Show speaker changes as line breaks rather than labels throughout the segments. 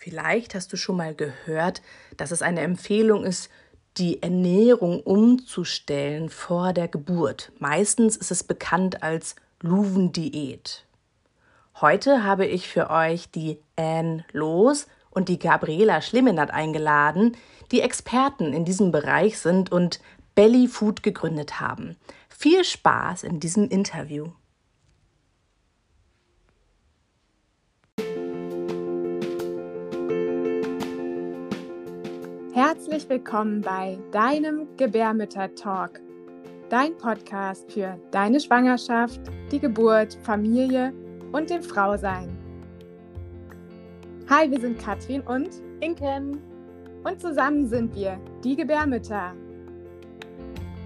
Vielleicht hast du schon mal gehört, dass es eine Empfehlung ist, die Ernährung umzustellen vor der Geburt. Meistens ist es bekannt als Luven-Diät. Heute habe ich für euch die Anne Los und die Gabriela Schlimmenert eingeladen, die Experten in diesem Bereich sind und Belly Food gegründet haben. Viel Spaß in diesem Interview.
Herzlich willkommen bei deinem Gebärmütter-Talk, dein Podcast für deine Schwangerschaft, die Geburt, Familie und dem Frausein. Hi, wir sind Katrin und
Inken
und zusammen sind wir die Gebärmütter.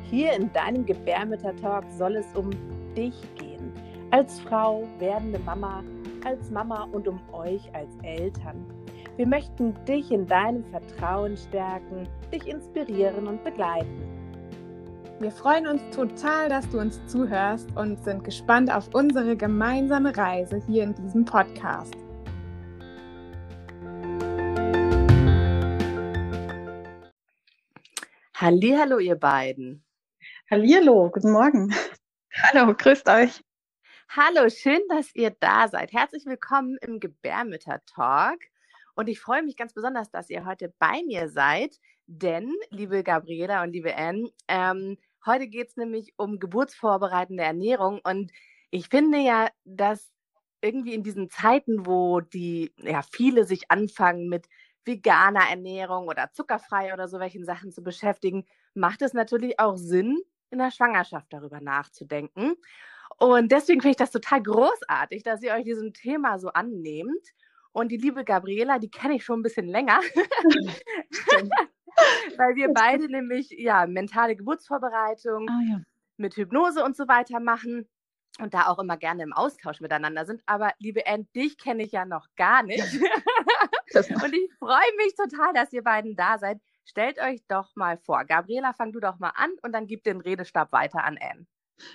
Hier in deinem Gebärmütter-Talk soll es um dich gehen, als Frau, werdende Mama, als Mama und um euch als Eltern. Wir möchten dich in deinem Vertrauen stärken, dich inspirieren und begleiten.
Wir freuen uns total, dass du uns zuhörst und sind gespannt auf unsere gemeinsame Reise hier in diesem Podcast.
Hallo, ihr beiden.
Hallihallo, guten Morgen.
Hallo, grüßt euch.
Hallo, schön, dass ihr da seid. Herzlich willkommen im Gebärmütter-Talk. Und ich freue mich ganz besonders, dass ihr heute bei mir seid, denn, liebe Gabriela und liebe Anne, ähm, heute geht es nämlich um geburtsvorbereitende Ernährung. Und ich finde ja, dass irgendwie in diesen Zeiten, wo die, ja, viele sich anfangen mit veganer Ernährung oder zuckerfrei oder so welchen Sachen zu beschäftigen, macht es natürlich auch Sinn, in der Schwangerschaft darüber nachzudenken. Und deswegen finde ich das total großartig, dass ihr euch diesem Thema so annehmt. Und die liebe Gabriela, die kenne ich schon ein bisschen länger. Weil wir beide nämlich ja mentale Geburtsvorbereitung ah, ja. mit Hypnose und so weiter machen und da auch immer gerne im Austausch miteinander sind. Aber liebe Anne, dich kenne ich ja noch gar nicht. und ich freue mich total, dass ihr beiden da seid. Stellt euch doch mal vor. Gabriela, fang du doch mal an und dann gib den Redestab weiter an Anne.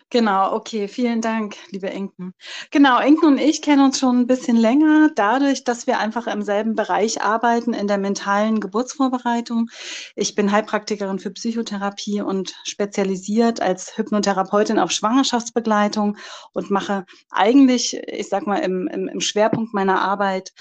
Genau, okay, vielen Dank, liebe Enken. Genau, Enken und ich kennen uns schon ein bisschen länger, dadurch, dass wir einfach im selben Bereich arbeiten, in der mentalen Geburtsvorbereitung. Ich bin Heilpraktikerin für Psychotherapie und spezialisiert als Hypnotherapeutin auf Schwangerschaftsbegleitung und mache eigentlich, ich sag mal, im, im, im Schwerpunkt meiner Arbeit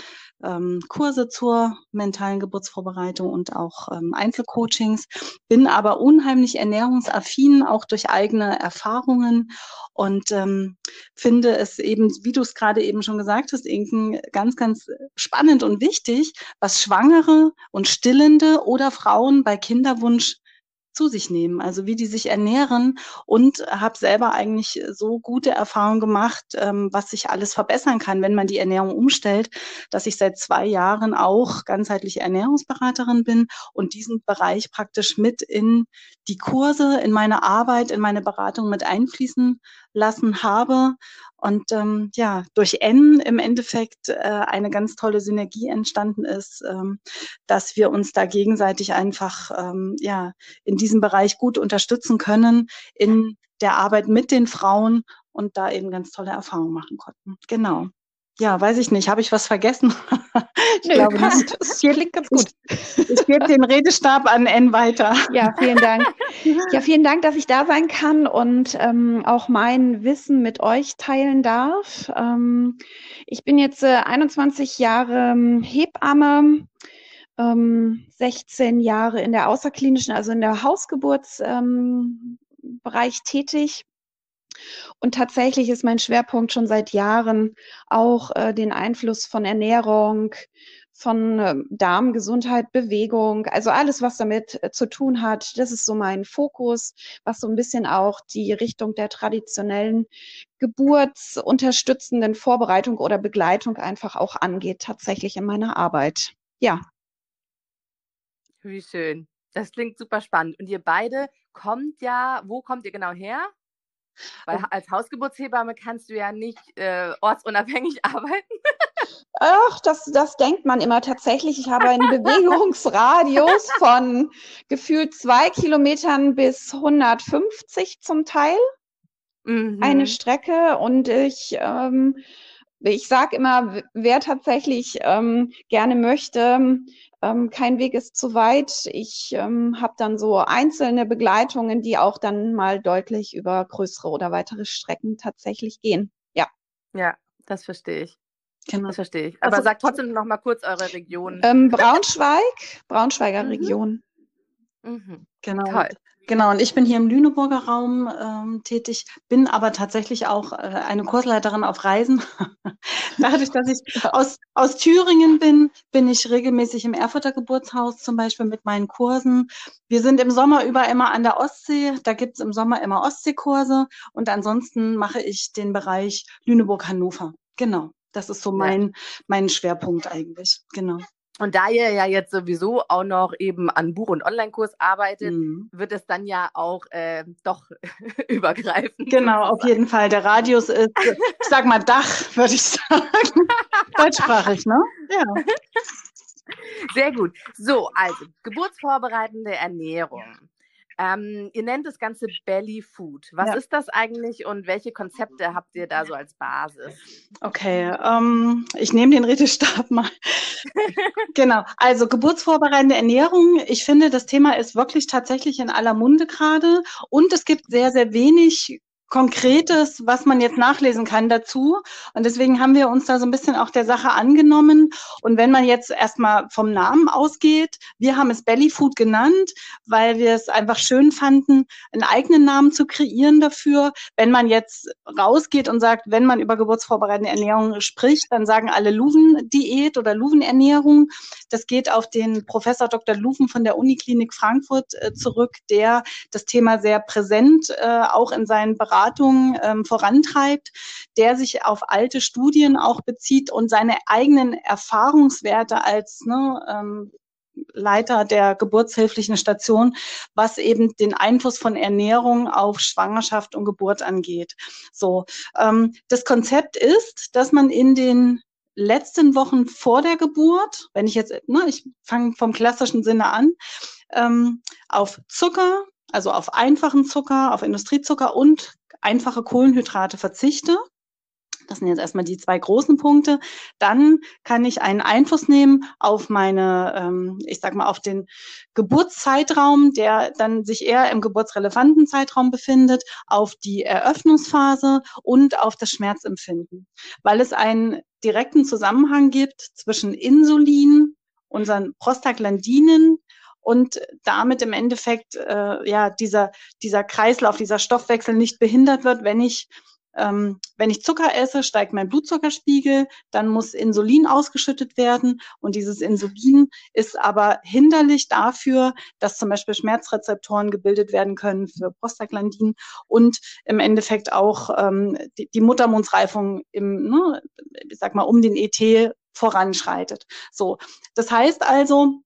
ähm, Kurse zur mentalen Geburtsvorbereitung und auch ähm, Einzelcoachings, bin aber unheimlich ernährungsaffin, auch durch eigene Erfahrungen. Und ähm, finde es eben, wie du es gerade eben schon gesagt hast, Inken, ganz, ganz spannend und wichtig, was Schwangere und Stillende oder Frauen bei Kinderwunsch zu sich nehmen, also wie die sich ernähren und habe selber eigentlich so gute Erfahrungen gemacht, ähm, was sich alles verbessern kann, wenn man die Ernährung umstellt, dass ich seit zwei Jahren auch ganzheitliche Ernährungsberaterin bin und diesen Bereich praktisch mit in die Kurse, in meine Arbeit, in meine Beratung mit einfließen lassen habe und ähm, ja, durch N im Endeffekt äh, eine ganz tolle Synergie entstanden ist, ähm, dass wir uns da gegenseitig einfach ähm, ja in diesem Bereich gut unterstützen können in der Arbeit mit den Frauen und da eben ganz tolle Erfahrungen machen konnten. Genau. Ja, weiß ich nicht. Habe ich was vergessen?
ich nee, glaube nicht. Das hier liegt ganz gut.
Ich, ich gebe den Redestab an N weiter.
Ja, vielen Dank. Ja, vielen Dank, dass ich da sein kann und ähm, auch mein Wissen mit euch teilen darf. Ähm, ich bin jetzt äh, 21 Jahre ähm, Hebamme. 16 ähm, Jahre in der außerklinischen, also in der Hausgeburtsbereich ähm, tätig und tatsächlich ist mein Schwerpunkt schon seit Jahren auch äh, den Einfluss von Ernährung, von äh, Darmgesundheit, Bewegung, also alles, was damit äh, zu tun hat. Das ist so mein Fokus, was so ein bisschen auch die Richtung der traditionellen geburtsunterstützenden Vorbereitung oder Begleitung einfach auch angeht, tatsächlich in meiner Arbeit. Ja.
Wie schön. Das klingt super spannend. Und ihr beide kommt ja, wo kommt ihr genau her? Weil als Hausgeburtshebamme kannst du ja nicht äh, ortsunabhängig arbeiten.
Ach, das, das denkt man immer tatsächlich. Ich habe einen Bewegungsradius von gefühlt zwei Kilometern bis 150 zum Teil. Mhm. Eine Strecke und ich ähm, ich sage immer, wer tatsächlich ähm, gerne möchte, ähm, kein Weg ist zu weit. Ich ähm, habe dann so einzelne Begleitungen, die auch dann mal deutlich über größere oder weitere Strecken tatsächlich gehen. Ja.
Ja, das verstehe ich. Genau. Das verstehe ich. Aber also, sagt trotzdem noch mal kurz eure Region.
Ähm, Braunschweig, Braunschweiger mhm. Region.
Mhm. Genau. Toll. Genau, und ich bin hier im Lüneburger Raum ähm, tätig, bin aber tatsächlich auch äh, eine Kursleiterin auf Reisen. Dadurch, dass ich aus, aus Thüringen bin, bin ich regelmäßig im Erfurter Geburtshaus zum Beispiel mit meinen Kursen. Wir sind im Sommer über immer an der Ostsee, da gibt's im Sommer immer Ostseekurse und ansonsten mache ich den Bereich Lüneburg-Hannover. Genau, das ist so mein, ja. mein Schwerpunkt eigentlich. Genau.
Und da ihr ja jetzt sowieso auch noch eben an Buch- und Online-Kurs arbeitet, mhm. wird es dann ja auch äh, doch übergreifen.
Genau, auf jeden Fall. Der Radius ist, ich sag mal Dach, würde ich sagen. Deutschsprachig, ne? Ja.
Sehr gut. So, also geburtsvorbereitende Ernährung. Ähm, ihr nennt das Ganze Belly Food. Was ja. ist das eigentlich und welche Konzepte habt ihr da so als Basis?
Okay, ähm, ich nehme den Redestab mal. genau, also geburtsvorbereitende Ernährung. Ich finde, das Thema ist wirklich tatsächlich in aller Munde gerade und es gibt sehr, sehr wenig Konkretes, was man jetzt nachlesen kann dazu. Und deswegen haben wir uns da so ein bisschen auch der Sache angenommen. Und wenn man jetzt erstmal vom Namen ausgeht, wir haben es Belly Food genannt, weil wir es einfach schön fanden, einen eigenen Namen zu kreieren dafür. Wenn man jetzt rausgeht und sagt, wenn man über geburtsvorbereitende Ernährung spricht, dann sagen alle Luven-Diät oder Luven-Ernährung. Das geht auf den Professor Dr. Luven von der Uniklinik Frankfurt äh, zurück, der das Thema sehr präsent äh, auch in seinen Bereichen Beratung ähm, vorantreibt, der sich auf alte Studien auch bezieht und seine eigenen Erfahrungswerte als ne, ähm, Leiter der geburtshilflichen Station, was eben den Einfluss von Ernährung auf Schwangerschaft und Geburt angeht. So, ähm, das Konzept ist, dass man in den letzten Wochen vor der Geburt, wenn ich jetzt, ne, ich fange vom klassischen Sinne an, ähm, auf Zucker, also auf einfachen Zucker, auf Industriezucker und einfache Kohlenhydrate verzichte. Das sind jetzt erstmal die zwei großen Punkte. Dann kann ich einen Einfluss nehmen auf meine, ähm, ich sag mal, auf den Geburtszeitraum, der dann sich eher im geburtsrelevanten Zeitraum befindet, auf die Eröffnungsphase und auf das Schmerzempfinden, weil es einen direkten Zusammenhang gibt zwischen Insulin, unseren Prostaglandinen und damit im Endeffekt äh, ja dieser dieser Kreislauf, dieser Stoffwechsel nicht behindert wird, wenn ich ähm, wenn ich Zucker esse, steigt mein Blutzuckerspiegel, dann muss Insulin ausgeschüttet werden und dieses Insulin ist aber hinderlich dafür, dass zum Beispiel Schmerzrezeptoren gebildet werden können für Prostaglandin und im Endeffekt auch ähm, die, die Muttermundsreifung im, ne, ich sag mal, um den ET voranschreitet. So, das heißt also,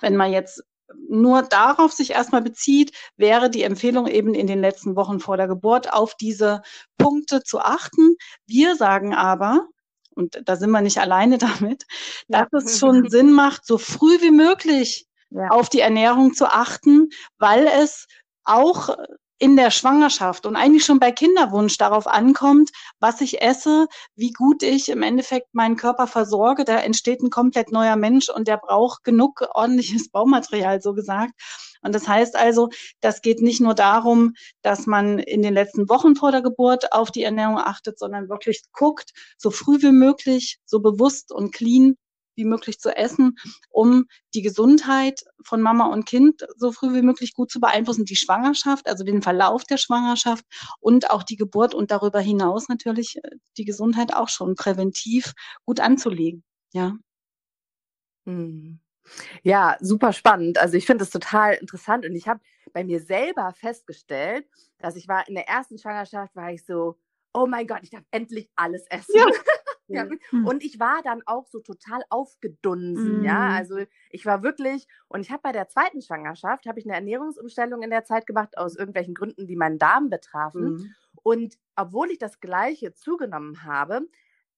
wenn man jetzt nur darauf sich erstmal bezieht, wäre die Empfehlung eben in den letzten Wochen vor der Geburt auf diese Punkte zu achten. Wir sagen aber, und da sind wir nicht alleine damit, ja. dass es schon Sinn macht, so früh wie möglich ja. auf die Ernährung zu achten, weil es auch in der Schwangerschaft und eigentlich schon bei Kinderwunsch darauf ankommt, was ich esse, wie gut ich im Endeffekt meinen Körper versorge. Da entsteht ein komplett neuer Mensch und der braucht genug ordentliches Baumaterial, so gesagt. Und das heißt also, das geht nicht nur darum, dass man in den letzten Wochen vor der Geburt auf die Ernährung achtet, sondern wirklich guckt, so früh wie möglich, so bewusst und clean wie möglich zu essen, um die Gesundheit von Mama und Kind so früh wie möglich gut zu beeinflussen, die Schwangerschaft, also den Verlauf der Schwangerschaft und auch die Geburt und darüber hinaus natürlich äh, die Gesundheit auch schon präventiv gut anzulegen. Ja.
Hm. Ja, super spannend. Also ich finde es total interessant und ich habe bei mir selber festgestellt, dass ich war in der ersten Schwangerschaft, war ich so, oh mein Gott, ich darf endlich alles essen. Ja. Ja. Mhm. Und ich war dann auch so total aufgedunsen, mhm. ja. Also ich war wirklich, und ich habe bei der zweiten Schwangerschaft, habe ich eine Ernährungsumstellung in der Zeit gemacht, aus irgendwelchen Gründen, die meinen Darm betrafen. Mhm. Und obwohl ich das Gleiche zugenommen habe,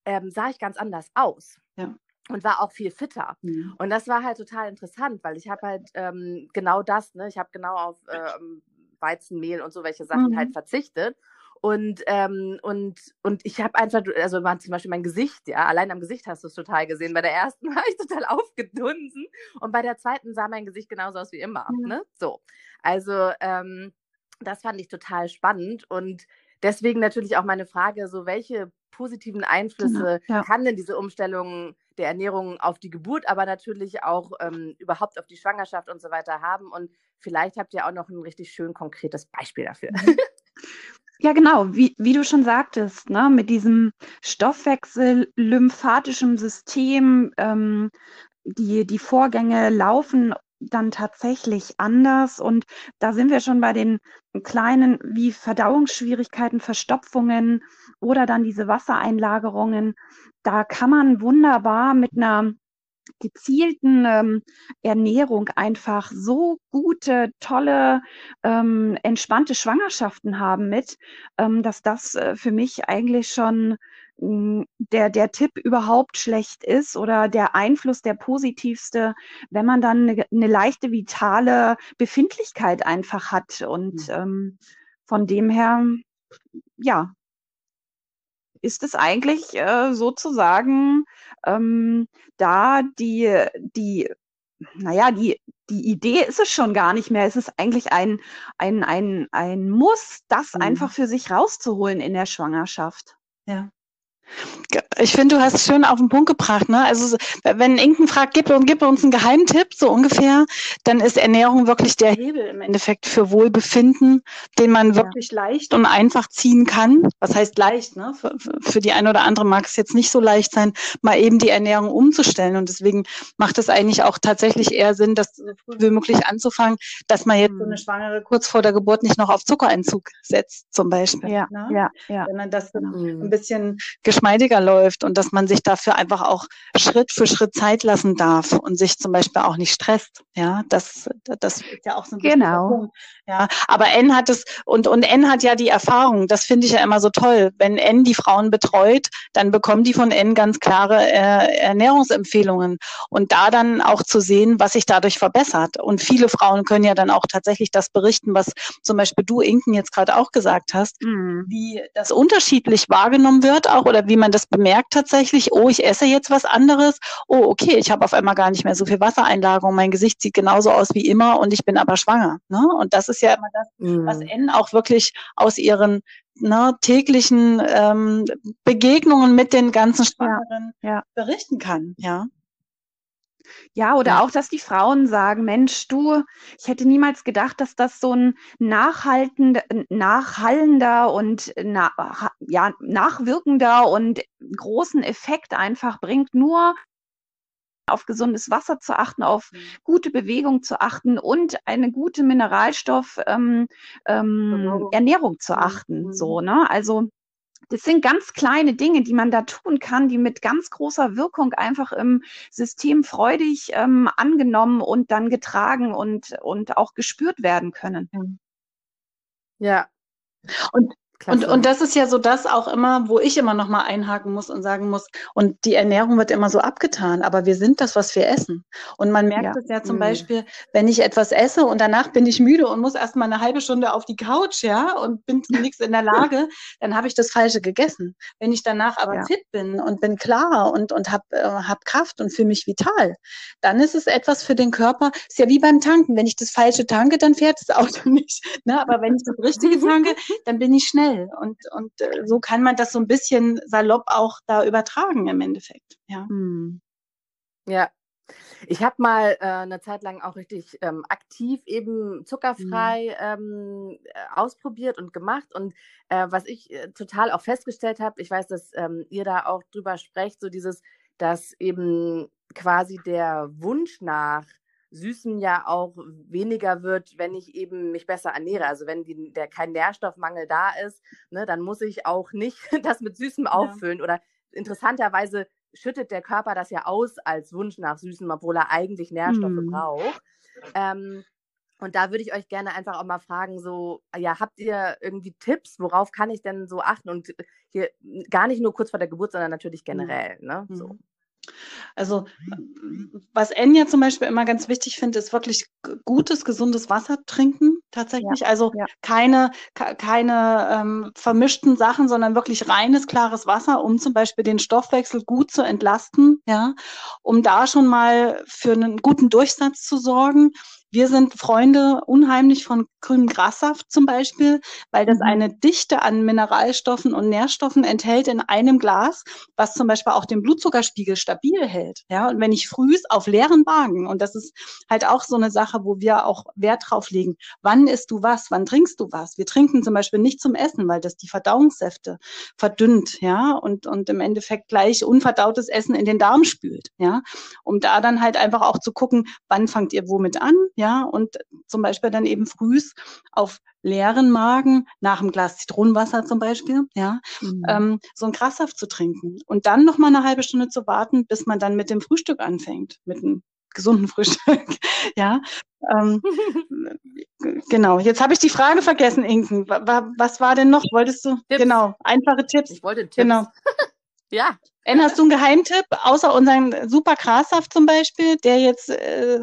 ähm, sah ich ganz anders aus. Ja. Und war auch viel fitter. Mhm. Und das war halt total interessant, weil ich habe halt ähm, genau das, ne, ich habe genau auf ähm, Weizenmehl und so welche Sachen halt mhm. verzichtet Und, ähm, und, und ich habe einfach, also man, zum Beispiel mein Gesicht, ja, allein am Gesicht hast du es total gesehen. Bei der ersten war ich total aufgedunsen und bei der zweiten sah mein Gesicht genauso aus wie immer. Ja. Ne? So. Also, ähm, das fand ich total spannend und deswegen natürlich auch meine Frage: so, welche positiven genau, Einflüsse genau, ja. kann denn diese Umstellung der Ernährung auf die Geburt, aber natürlich auch ähm, überhaupt auf die Schwangerschaft und so weiter haben? Und vielleicht habt ihr auch noch ein richtig schön konkretes Beispiel dafür.
Ja, genau, wie, wie du schon sagtest, ne, mit diesem Stoffwechsel, lymphatischen System, ähm, die, die Vorgänge laufen dann tatsächlich anders. Und da sind wir schon bei den kleinen wie Verdauungsschwierigkeiten, Verstopfungen oder dann diese Wassereinlagerungen. Da kann man wunderbar mit einer gezielten ähm, Ernährung einfach so gute, tolle, ähm, entspannte Schwangerschaften haben mit, ähm, dass das äh, für mich eigentlich schon mh, hm, der, der Tipp überhaupt schlecht ist oder der Einfluss der positivste, wenn man dann eine, eine leichte vitale Befindlichkeit einfach hat. Und mhm. ähm, von dem her, ja, ist es eigentlich äh, sozusagen ähm, da die, die, naja, die, die Idee ist es schon gar nicht mehr. Es ist eigentlich ein, ein, ein, ein Muss, das mhm. einfach für sich rauszuholen in der Schwangerschaft.
Ja. Ich finde, du hast es schön auf den Punkt gebracht. Ne? Also wenn Inken fragt, gib, gib uns einen Geheimtipp, so ungefähr, dann ist Ernährung wirklich der Hebel im Endeffekt für Wohlbefinden, den man wirklich ja. leicht und einfach ziehen kann. Was heißt leicht? Ne? Für, für die eine oder andere mag es jetzt nicht so leicht sein, mal eben die Ernährung umzustellen. Und deswegen macht es eigentlich auch tatsächlich eher Sinn, das so früh wie möglich anzufangen, dass man jetzt so eine mhm. Schwangere kurz vor der Geburt nicht noch auf Zuckerentzug setzt, zum Beispiel. Ja, ne? ja, ja. Sondern das mhm. ein bisschen geschmeidiger läuft und dass man sich dafür einfach auch Schritt für Schritt Zeit lassen darf und sich zum Beispiel auch nicht stresst. Ja, das, das ist ja auch so ein
genau. Punkt.
Ja, aber N hat es und und N hat ja die Erfahrung. Das finde ich ja immer so toll. Wenn N die Frauen betreut, dann bekommen die von N ganz klare äh, Ernährungsempfehlungen und da dann auch zu sehen, was sich dadurch verbessert. Und viele Frauen können ja dann auch tatsächlich das berichten, was zum Beispiel du Inken jetzt gerade auch gesagt hast, mhm. wie das unterschiedlich wahrgenommen wird auch oder wie man das bemerkt tatsächlich. Oh, ich esse jetzt was anderes. Oh, okay, ich habe auf einmal gar nicht mehr so viel Wassereinlagerung. Mein Gesicht sieht genauso aus wie immer und ich bin aber schwanger. Ne? Und das ist ja immer das, mhm. was N auch wirklich aus ihren ne, täglichen ähm, Begegnungen mit den ganzen Schwangeren ja, ja. berichten kann. Ja.
Ja, oder ja. auch, dass die Frauen sagen, Mensch, du, ich hätte niemals gedacht, dass das so ein nachhaltender, nachhallender und na, ja, nachwirkender und großen Effekt einfach bringt, nur auf gesundes Wasser zu achten, auf mhm. gute Bewegung zu achten und eine gute Mineralstoff ähm, ähm, Ernährung zu achten. Mhm. So, ne? Also das sind ganz kleine Dinge, die man da tun kann, die mit ganz großer Wirkung einfach im System freudig ähm, angenommen und dann getragen und, und auch gespürt werden können.
Ja. Und und, und das ist ja so das auch immer, wo ich immer noch mal einhaken muss und sagen muss, und die Ernährung wird immer so abgetan, aber wir sind das, was wir essen. Und man merkt es ja. ja zum mhm. Beispiel, wenn ich etwas esse und danach bin ich müde und muss erst mal eine halbe Stunde auf die Couch, ja, und bin zu nichts in der Lage, dann habe ich das Falsche gegessen. Wenn ich danach aber ja. fit bin und bin klar und, und habe äh, hab Kraft und fühle mich vital, dann ist es etwas für den Körper, ist ja wie beim Tanken. Wenn ich das Falsche tanke, dann fährt das Auto nicht. Ne? Aber wenn ich das Richtige tanke, dann bin ich schnell schnell. Und, und äh, so kann man das so ein bisschen salopp auch da übertragen im Endeffekt. Ja. Hm.
Ja. Ich habe mal äh, eine Zeit lang auch richtig ähm, aktiv eben zuckerfrei mhm. ähm, ausprobiert und gemacht. Und äh, was ich äh, total auch festgestellt habe, ich weiß, dass ähm, ihr da auch drüber sprecht, so dieses, dass eben quasi der Wunsch nach Süßen ja auch weniger wird, wenn ich eben mich besser ernähre. Also wenn die, der kein Nährstoffmangel da ist, ne, dann muss ich auch nicht das mit Süßem ja. auffüllen. Oder interessanterweise schüttet der Körper das ja aus als Wunsch nach Süßen, obwohl er eigentlich Nährstoffe hm. braucht. Ähm, und da würde ich euch gerne einfach auch mal fragen, so, ja, habt ihr irgendwie Tipps, worauf kann ich denn so achten? Und hier gar nicht nur kurz vor der Geburt, sondern natürlich generell, ne? So.
Also was Enya zum Beispiel immer ganz wichtig finde, ist wirklich gutes, gesundes Wasser trinken tatsächlich. Ja, also ja. keine, keine ähm, vermischten Sachen, sondern wirklich reines, klares Wasser, um zum Beispiel den Stoffwechsel gut zu entlasten, ja, um da schon mal für einen guten Durchsatz zu sorgen. Wir sind Freunde unheimlich von grünem Grassaft zum Beispiel, weil das mhm. eine Dichte an Mineralstoffen und Nährstoffen enthält in einem Glas, was zum Beispiel auch den Blutzuckerspiegel stabil hält. Ja, und wenn ich frühs auf leeren Magen, und das ist halt auch so eine Sache, wo wir auch Wert drauf legen, wann isst du was, wann trinkst du was? Wir trinken zum Beispiel nicht zum Essen, weil das die Verdauungssäfte verdünnt, ja, und, und im Endeffekt gleich unverdautes Essen in den Darm spült, ja, um da dann halt einfach auch zu gucken, wann fangt ihr womit an, ja, und zum Beispiel dann eben frühs auf leeren Magen, nach einem Glas Zitronenwasser zum Beispiel, ja, mhm. ähm, so ein Grassaft zu trinken und dann noch mal eine halbe Stunde zu warten, bis man dann mit dem Frühstück anfängt, mit einem gesunden Frühstück, ja. Ähm, genau. Jetzt habe ich die Frage vergessen, Inken. Was war denn noch? Wolltest du? Tipps. Genau. Einfache Tipps.
Ich wollte Tipps.
Genau. ja. En, hast du einen Geheimtipp, außer unseren super Grassaft zum Beispiel, der jetzt
äh,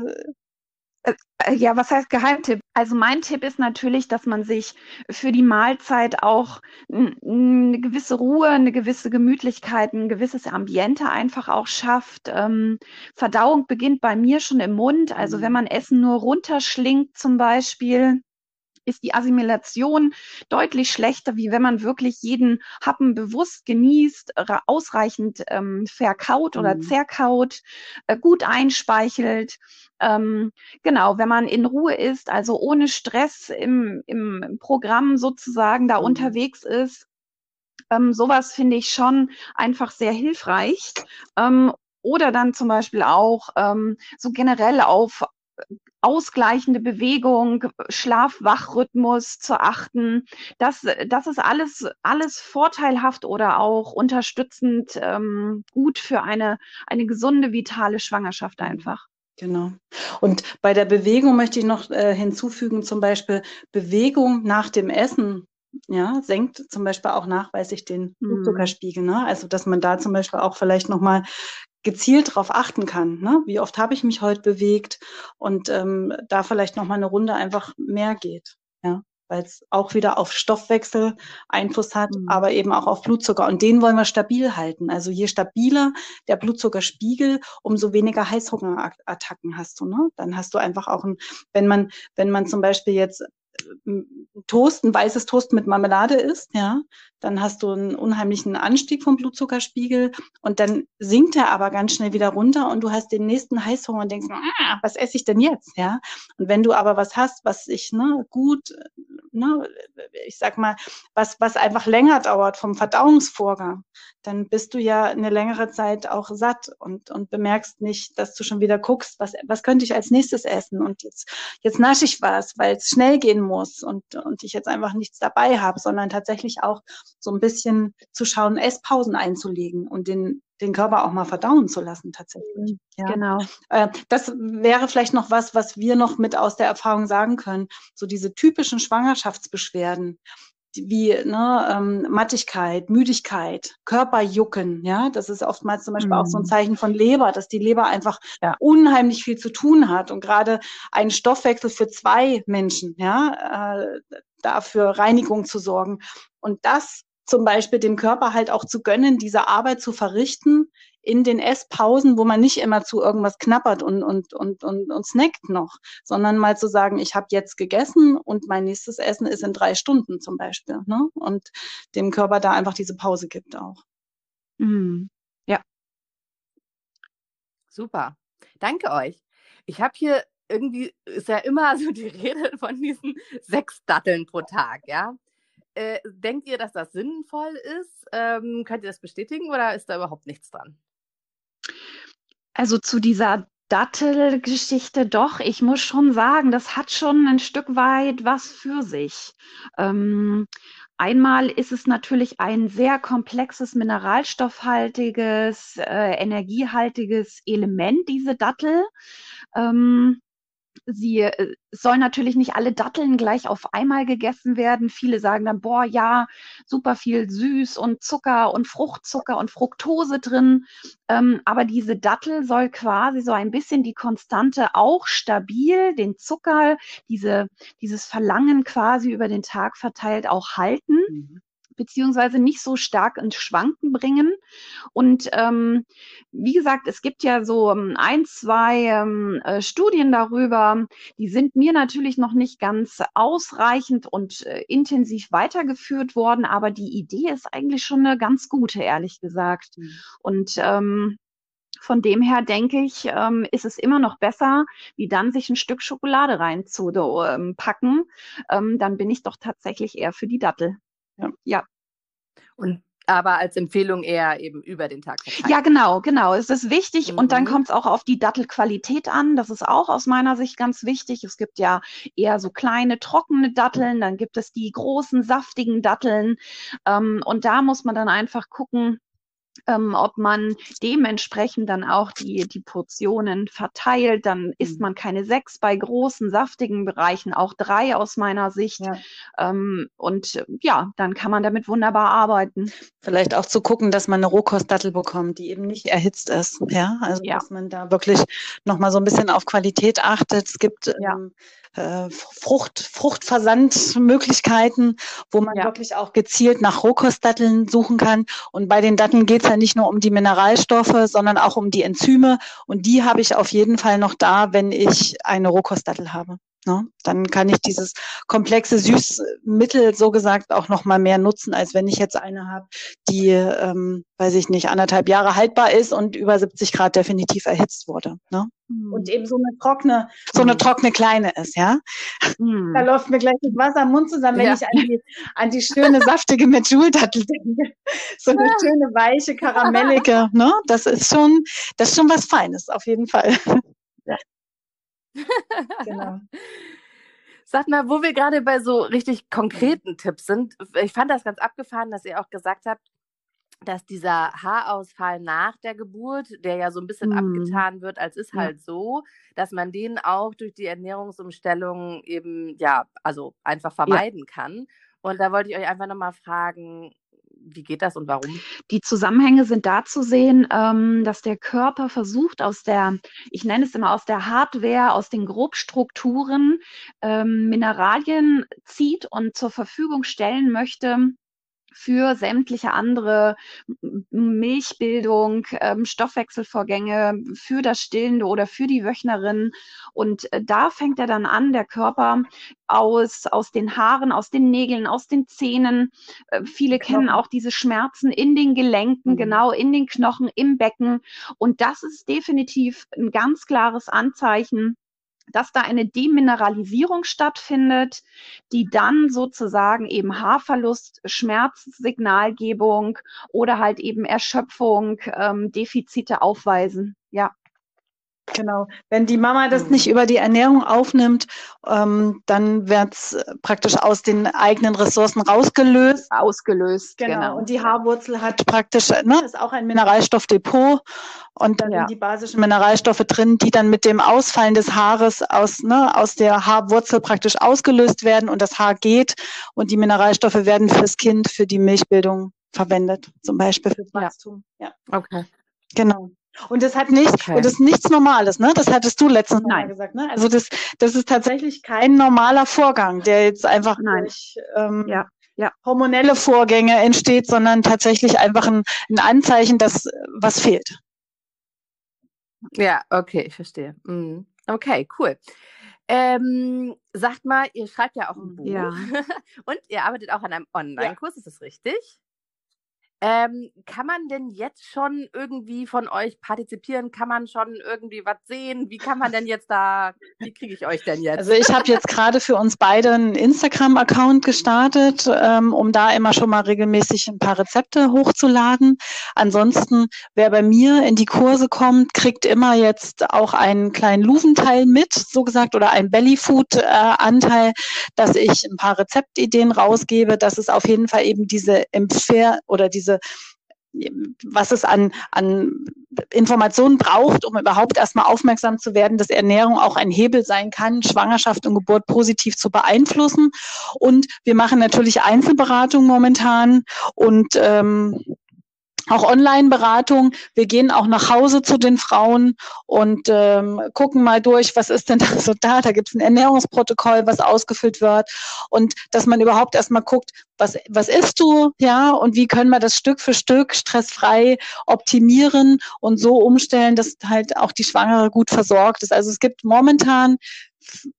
ja, was heißt Geheimtipp? Also mein Tipp ist natürlich, dass man sich für die Mahlzeit auch eine gewisse Ruhe, eine gewisse Gemütlichkeit, ein gewisses Ambiente einfach auch schafft. Ähm, Verdauung beginnt bei mir schon im Mund. Also wenn mhm. man Essen nur runterschlingt zum Beispiel, ist die Assimilation deutlich schlechter, wie wenn man wirklich jeden Happen bewusst genießt, ausreichend ähm, verkaut oder mhm. zerkaut, äh, gut einspeichelt. Ähm, genau, wenn man in Ruhe ist, also ohne Stress im, im Programm sozusagen da mhm. unterwegs ist, ähm, sowas finde ich schon einfach sehr hilfreich. Ähm, oder dann zum Beispiel auch ähm, so generell auf ausgleichende Bewegung, Schlaf-Wach-Rhythmus zu achten. Das, das ist alles, alles vorteilhaft oder auch unterstützend ähm, gut für eine, eine gesunde, vitale Schwangerschaft einfach.
Genau. Und bei der Bewegung möchte ich noch äh, hinzufügen, zum Beispiel Bewegung nach dem Essen ja, senkt zum Beispiel auch nachweislich den mhm. Blutzuckerspiegel. Ne? Also dass man da zum Beispiel auch vielleicht nochmal gezielt darauf achten kann. Ne? Wie oft habe ich mich heute bewegt und ähm, da vielleicht noch mal eine Runde einfach mehr geht. Ja, weil es auch wieder auf Stoffwechsel Einfluss hat, mhm. aber eben auch auf Blutzucker. Und den wollen wir stabil halten. Also je stabiler der Blutzuckerspiegel, umso weniger Heißhungerattacken hast du. Ne? Dann hast du einfach auch ein, wenn man, wenn man zum Beispiel jetzt Toast, ein weißes Toast mit Marmelade isst, ja, dann hast du einen unheimlichen Anstieg vom Blutzuckerspiegel und dann sinkt er aber ganz schnell wieder runter und du hast den nächsten Heißhunger und denkst, ah, was esse ich denn jetzt, ja? Und wenn du aber was hast, was sich ne, gut, ne, ich sag mal, was was einfach länger dauert vom Verdauungsvorgang, dann bist du ja eine längere Zeit auch satt und und bemerkst nicht, dass du schon wieder guckst, was was könnte ich als nächstes essen und jetzt jetzt nasche ich was, weil es schnell gehen muss und und ich jetzt einfach nichts dabei habe, sondern tatsächlich auch so ein bisschen zu schauen, Esspausen einzulegen und den, den Körper auch mal verdauen zu lassen tatsächlich.
Ja. Genau.
Äh, das wäre vielleicht noch was, was wir noch mit aus der Erfahrung sagen können. So diese typischen Schwangerschaftsbeschwerden, wie ne, ähm, Mattigkeit, Müdigkeit, Körperjucken, ja, das ist oftmals zum Beispiel mhm. auch so ein mhm. Zeichen von Leber, dass die Leber einfach ja. unheimlich viel zu tun hat und gerade ein Stoffwechsel für zwei Menschen, ja, äh, dafür Reinigung zu sorgen. Und das zum Beispiel dem Körper halt auch zu gönnen, diese Arbeit zu verrichten in den Esspausen, wo man nicht immer zu irgendwas knappert und, und, und, und, und snackt noch, sondern mal zu sagen, ich habe jetzt gegessen und mein nächstes Essen ist in drei Stunden zum Beispiel. Ne? Und dem Körper da einfach diese Pause gibt auch.
Mhm. Ja.
Super. Danke euch. Ich habe hier irgendwie ist ja immer so die Rede von diesen sechs Datteln pro Tag, ja. Äh, denkt ihr, dass das sinnvoll ist? Ähm, könnt ihr das bestätigen oder ist da überhaupt nichts dran?
Also zu dieser Dattelgeschichte doch, ich muss schon sagen, das hat schon ein Stück weit was für sich. Ähm, einmal ist es natürlich ein sehr komplexes mineralstoffhaltiges, äh, energiehaltiges Element, diese Dattel. Ähm, sie äh, soll natürlich nicht alle Datteln gleich auf einmal gegessen werden. Viele sagen dann, boah, ja, super viel Süß und Zucker und Fruchtzucker und Fructose drin. Ähm, aber diese Dattel soll quasi so ein bisschen die Konstante auch stabil, den Zucker, diese, dieses Verlangen quasi über den Tag verteilt auch halten. Mhm beziehungsweise nicht so stark ins Schwanken bringen. Und ähm, wie gesagt, es gibt ja so ähm, ein, zwei ähm, äh, Studien darüber, die sind mir natürlich noch nicht ganz ausreichend und äh, intensiv weitergeführt worden, aber die Idee ist eigentlich schon eine ganz gute, ehrlich gesagt. Mhm. Und ähm, von dem her denke ich, ähm, ist es immer noch besser, wie dann sich ein Stück Schokolade reinzupacken. Ähm, dann bin ich doch tatsächlich eher für die Dattel.
Ja. ja. Und aber als Empfehlung eher eben über den Tag
verteilt. Ja, genau, genau. Es ist wichtig mhm. und dann mhm. kommt es auch auf die Dattelqualität an. Das ist auch aus meiner Sicht ganz wichtig. Es gibt ja eher so kleine, trockene Datteln, dann gibt es die großen, saftigen Datteln. Ähm, und da muss man dann einfach gucken, ähm, ob man dementsprechend dann auch die, die Portionen verteilt. Dann isst mhm. man keine sechs bei großen, saftigen Bereichen, auch drei aus meiner Sicht. Ja. Ähm, und ja, dann kann man damit wunderbar arbeiten.
Vielleicht auch zu gucken, dass man eine Rohkostdattel bekommt, die eben nicht erhitzt ist. Ja, also ja. dass man da wirklich nochmal so ein bisschen auf Qualität achtet. Es gibt ja. ähm, äh, Frucht, Fruchtversandmöglichkeiten, wo man ja. wirklich auch gezielt nach Rohkostdatteln suchen kann. Und bei den Datteln geht es ja nicht nur um die Mineralstoffe, sondern auch um die Enzyme. Und die habe ich auf jeden Fall noch da, wenn ich eine Rohkostdattel habe. Ne? Dann kann ich dieses komplexe Süßmittel so gesagt auch noch mal mehr nutzen, als wenn ich jetzt eine habe, die, ähm, weiß ich nicht, anderthalb Jahre haltbar ist und über 70 Grad definitiv erhitzt wurde. Ne? Mhm. Und eben so eine trockene, so eine mhm. trockene kleine ist, ja. Mhm. Da läuft mir gleich das Wasser im Mund zusammen, wenn ja. ich an die, an die schöne, saftige Metjouldattel denke. So eine schöne, weiche, karamellige, ne? Das ist schon, das ist schon was Feines, auf jeden Fall. Ja.
genau. Sag mal, wo wir gerade bei so richtig konkreten Tipps sind, ich fand das ganz abgefahren, dass ihr auch gesagt habt, dass dieser Haarausfall nach der Geburt, der ja so ein bisschen mm. abgetan wird, als ist ja. halt so, dass man den auch durch die Ernährungsumstellung eben, ja, also einfach vermeiden ja. kann. Und da wollte ich euch einfach nochmal fragen, wie geht das und warum?
Die Zusammenhänge sind da zu sehen, ähm, dass der Körper versucht, aus der, ich nenne es immer aus der Hardware, aus den Grobstrukturen ähm, Mineralien zieht und zur Verfügung stellen möchte, für sämtliche andere Milchbildung, ähm, Stoffwechselvorgänge, für das Stillende oder für die Wöchnerin. Und äh, da fängt er dann an, der Körper aus, aus den Haaren, aus den Nägeln, aus den Zähnen. Äh, viele Knochen. kennen auch diese Schmerzen in den Gelenken, mhm. genau in den Knochen, im Becken. Und das ist definitiv ein ganz klares Anzeichen dass da eine Demineralisierung stattfindet, die dann sozusagen eben Haarverlust, Schmerzsignalgebung oder halt eben Erschöpfung, ähm, Defizite aufweisen. Ja.
Genau. Wenn die Mama das mhm. nicht über die Ernährung aufnimmt, ähm, dann wird es praktisch aus den eigenen Ressourcen rausgelöst.
Ausgelöst,
genau. genau. Und die Haarwurzel hat praktisch, ne, ist auch ein Mineralstoffdepot. Und da ja. sind die basischen Mineralstoffe drin, die dann mit dem Ausfallen des Haares aus, ne, aus der Haarwurzel praktisch ausgelöst werden und das Haar geht. Und die Mineralstoffe werden fürs Kind, für die Milchbildung verwendet, zum Beispiel fürs Wachstum. Ja. ja. Okay. Genau. Und das hat nicht, okay. und das ist nichts Normales, ne? Das hattest du letztens Mal gesagt, ne? Also das, das ist tatsächlich kein normaler Vorgang, der jetzt einfach Nein. durch ähm, ja. Ja. hormonelle Vorgänge entsteht, sondern tatsächlich einfach ein, ein Anzeichen, dass was fehlt.
Ja, okay, ich verstehe. Mhm. Okay, cool. Ähm, sagt mal, ihr schreibt ja auch ein Buch ja. und ihr arbeitet auch an einem Online-Kurs, ja. ist das richtig? Ähm, kann man denn jetzt schon irgendwie von euch partizipieren? Kann man schon irgendwie was sehen? Wie kann man denn jetzt da, wie kriege ich euch denn jetzt?
Also ich habe jetzt gerade für uns beide einen Instagram-Account gestartet, ähm, um da immer schon mal regelmäßig ein paar Rezepte hochzuladen. Ansonsten, wer bei mir in die Kurse kommt, kriegt immer jetzt auch einen kleinen Luventeil mit, so gesagt, oder einen Bellyfood-Anteil, dass ich ein paar Rezeptideen rausgebe. Das ist auf jeden Fall eben diese Empfehl oder diese diese was es an, an Informationen braucht, um überhaupt erstmal aufmerksam zu werden, dass Ernährung auch ein Hebel sein kann, Schwangerschaft und Geburt positiv zu beeinflussen. Und wir machen natürlich Einzelberatung momentan und ähm, auch Online-Beratung. Wir gehen auch nach Hause zu den Frauen und ähm, gucken mal durch, was ist denn da so da. Da gibt es ein Ernährungsprotokoll, was ausgefüllt wird. Und dass man überhaupt erstmal guckt, was, was isst du, ja, und wie können wir das Stück für Stück stressfrei optimieren und so umstellen, dass halt auch die Schwangere gut versorgt ist. Also es gibt momentan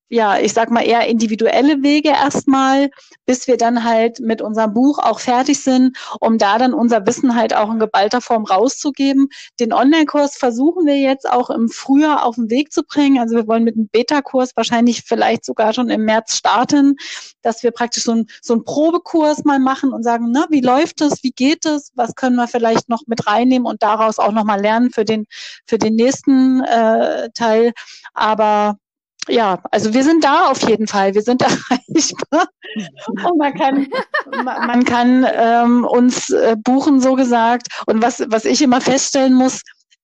ja, ich sag mal eher individuelle Wege erstmal, bis wir dann halt mit unserem Buch auch fertig sind, um da dann unser Wissen halt auch in geballter Form rauszugeben. Den Online-Kurs versuchen wir jetzt auch im Frühjahr auf den Weg zu bringen. Also wir wollen mit einem Beta-Kurs wahrscheinlich vielleicht sogar schon im März starten, dass wir praktisch so, ein, so einen Probekurs mal machen und sagen, na, wie läuft es, wie geht es, was können wir vielleicht noch mit reinnehmen und daraus auch nochmal lernen für den, für den nächsten äh, Teil. Aber ja, also wir sind da auf jeden Fall. Wir sind erreichbar. Und man kann, man kann ähm, uns äh, buchen, so gesagt. Und was, was ich immer feststellen muss,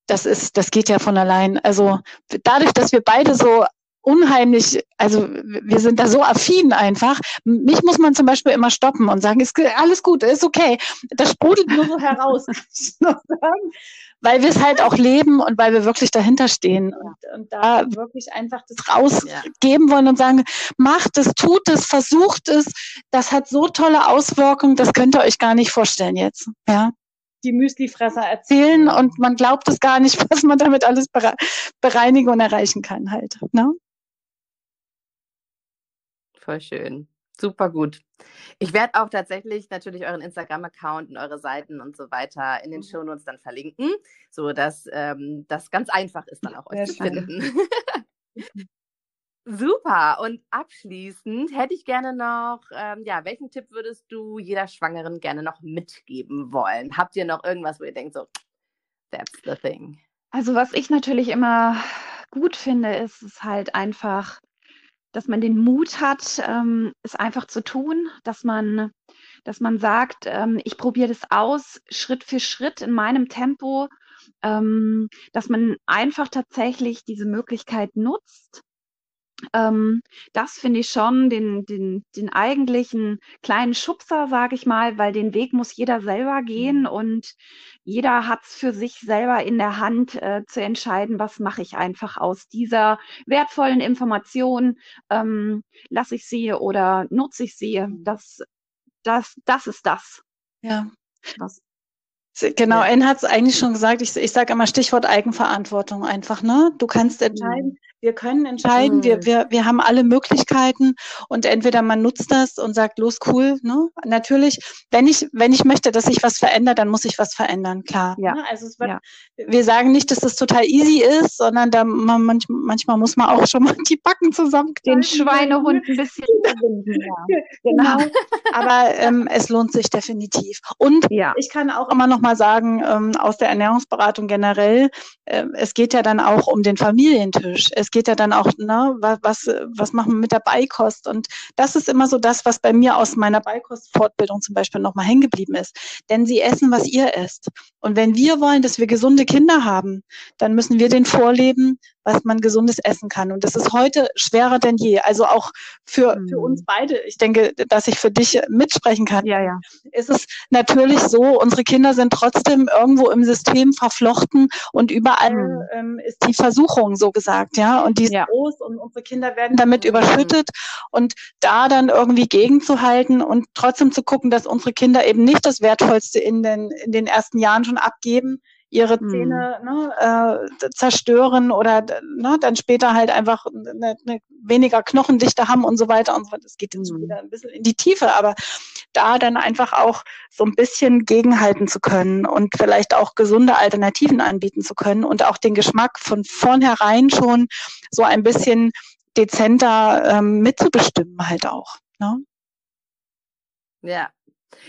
das ist, das geht ja von allein. Also dadurch, dass wir beide so unheimlich, also wir sind da so affin einfach. Mich muss man zum Beispiel immer stoppen und sagen, ist alles gut, ist okay. Das sprudelt nur so heraus weil wir es halt auch leben und weil wir wirklich dahinter stehen und, und da wirklich einfach das rausgeben wollen und sagen, macht es, tut es, versucht es. Das hat so tolle Auswirkungen, das könnt ihr euch gar nicht vorstellen jetzt. Ja die Müslifresser erzählen und man glaubt es gar nicht, was man damit alles bereinigen und erreichen kann halt. Ne?
Voll schön. Super gut. Ich werde auch tatsächlich natürlich euren Instagram-Account und eure Seiten und so weiter in den mhm. Shownotes dann verlinken, sodass ähm, das ganz einfach ist, dann auch euch Sehr zu finden. Super. Und abschließend hätte ich gerne noch, ähm, ja, welchen Tipp würdest du jeder Schwangeren gerne noch mitgeben wollen? Habt ihr noch irgendwas, wo ihr denkt, so, that's the thing?
Also, was ich natürlich immer gut finde, ist es halt einfach, dass man den Mut hat, ähm, es einfach zu tun, dass man, dass man sagt, ähm, ich probiere das aus, Schritt für Schritt in meinem Tempo, ähm, dass man einfach tatsächlich diese Möglichkeit nutzt ähm, das finde ich schon den, den, den eigentlichen kleinen Schubser, sage ich mal, weil den Weg muss jeder selber gehen mhm. und jeder hat es für sich selber in der Hand äh, zu entscheiden, was mache ich einfach aus dieser wertvollen Information, ähm, lasse ich sie oder nutze ich sie. Mhm. Das, das, das ist das.
Ja. Was Genau, ja. N hat es eigentlich schon gesagt, ich, ich sage immer Stichwort Eigenverantwortung einfach, ne? Du kannst entscheiden, mhm. Wir können entscheiden, mhm. wir, wir, wir haben alle Möglichkeiten und entweder man nutzt das und sagt, los, cool, ne? Natürlich, wenn ich, wenn ich möchte, dass sich was verändert, dann muss ich was verändern, klar. Ja. Ne? Also wird, ja. wir sagen nicht, dass das total easy ist, sondern da man, manch, manchmal muss man auch schon mal die Backen zusammen.
Den Schweinehund ein bisschen verbinden, ja.
Genau. Aber ähm, es lohnt sich definitiv. Und ja. ich kann auch immer noch mal sagen, ähm, aus der Ernährungsberatung generell, äh, es geht ja dann auch um den Familientisch. Es geht ja dann auch, ne, was, was machen wir mit der Beikost? Und das ist immer so das, was bei mir aus meiner Beikostfortbildung zum Beispiel nochmal hängen geblieben ist. Denn sie essen, was ihr esst. Und wenn wir wollen, dass wir gesunde Kinder haben, dann müssen wir den vorleben, was man gesundes essen kann. Und das ist heute schwerer denn je. Also auch für, mhm. für uns beide. Ich denke, dass ich für dich mitsprechen kann. Ja, ja. Ist es natürlich so, unsere Kinder sind trotzdem irgendwo im System verflochten und überall mhm. ähm, ist die Versuchung so gesagt, ja. Und die ist ja. groß und unsere Kinder werden damit mhm. überschüttet. Und da dann irgendwie gegenzuhalten und trotzdem zu gucken, dass unsere Kinder eben nicht das Wertvollste in den, in den ersten Jahren schon abgeben, ihre hm. Zähne mhm. ne, äh, zerstören oder ne, dann später halt einfach eine, eine weniger Knochendichte haben und so weiter und so weiter. Das geht jetzt mhm. wieder ein bisschen in die Tiefe, aber da dann einfach auch so ein bisschen gegenhalten zu können und vielleicht auch gesunde Alternativen anbieten zu können und auch den Geschmack von vornherein schon so ein bisschen dezenter ähm, mitzubestimmen halt auch. Ne?
Ja.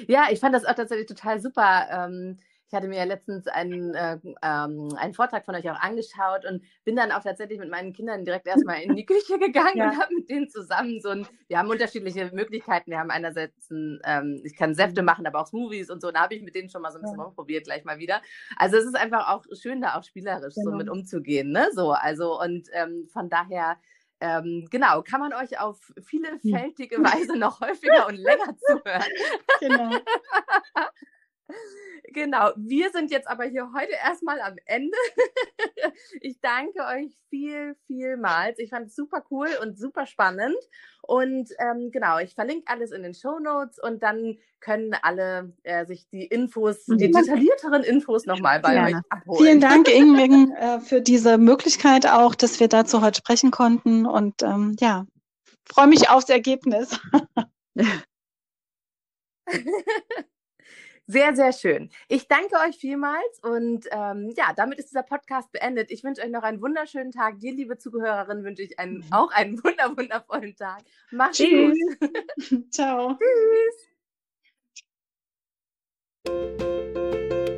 Ja, ich fand das auch tatsächlich total super. Ähm Ich hatte mir ja letztens einen, äh, ähm, einen Vortrag von euch auch angeschaut und bin dann auch tatsächlich mit meinen Kindern direkt erstmal in die Küche gegangen ja. und habe mit denen zusammen so ein, wir haben unterschiedliche Möglichkeiten. Wir haben einerseits, ein, ähm, ich kann Säfte mhm. machen, aber auch Smoothies und so. Da habe ich mit denen schon mal so ein bisschen ja. rumprobiert, gleich mal wieder. Also es ist einfach auch schön, da auch spielerisch genau. so mit umzugehen, ne? So, also und ähm, von daher ähm, genau, kann man euch auf vielfältige Weise noch häufiger und länger zuhören. Genau. Genau, wir sind jetzt aber hier heute erstmal am Ende. ich danke euch viel, vielmals. Ich fand es super cool und super spannend. Und ähm, genau, ich verlinke alles in den Show Notes und dann können alle äh, sich die Infos, die detaillierteren Infos nochmal bei ja. euch abholen.
Vielen Dank, Ingrid, äh, für diese Möglichkeit auch, dass wir dazu heute sprechen konnten. Und ähm, ja, freue mich aufs Ergebnis.
Sehr, sehr schön. Ich danke euch vielmals und ähm, ja, damit ist dieser Podcast beendet. Ich wünsche euch noch einen wunderschönen Tag. Dir, liebe Zuhörerin, wünsche ich einen, mhm. auch einen wunder, wundervollen Tag. Macht's Tschüss. gut. Ciao. Tschüss.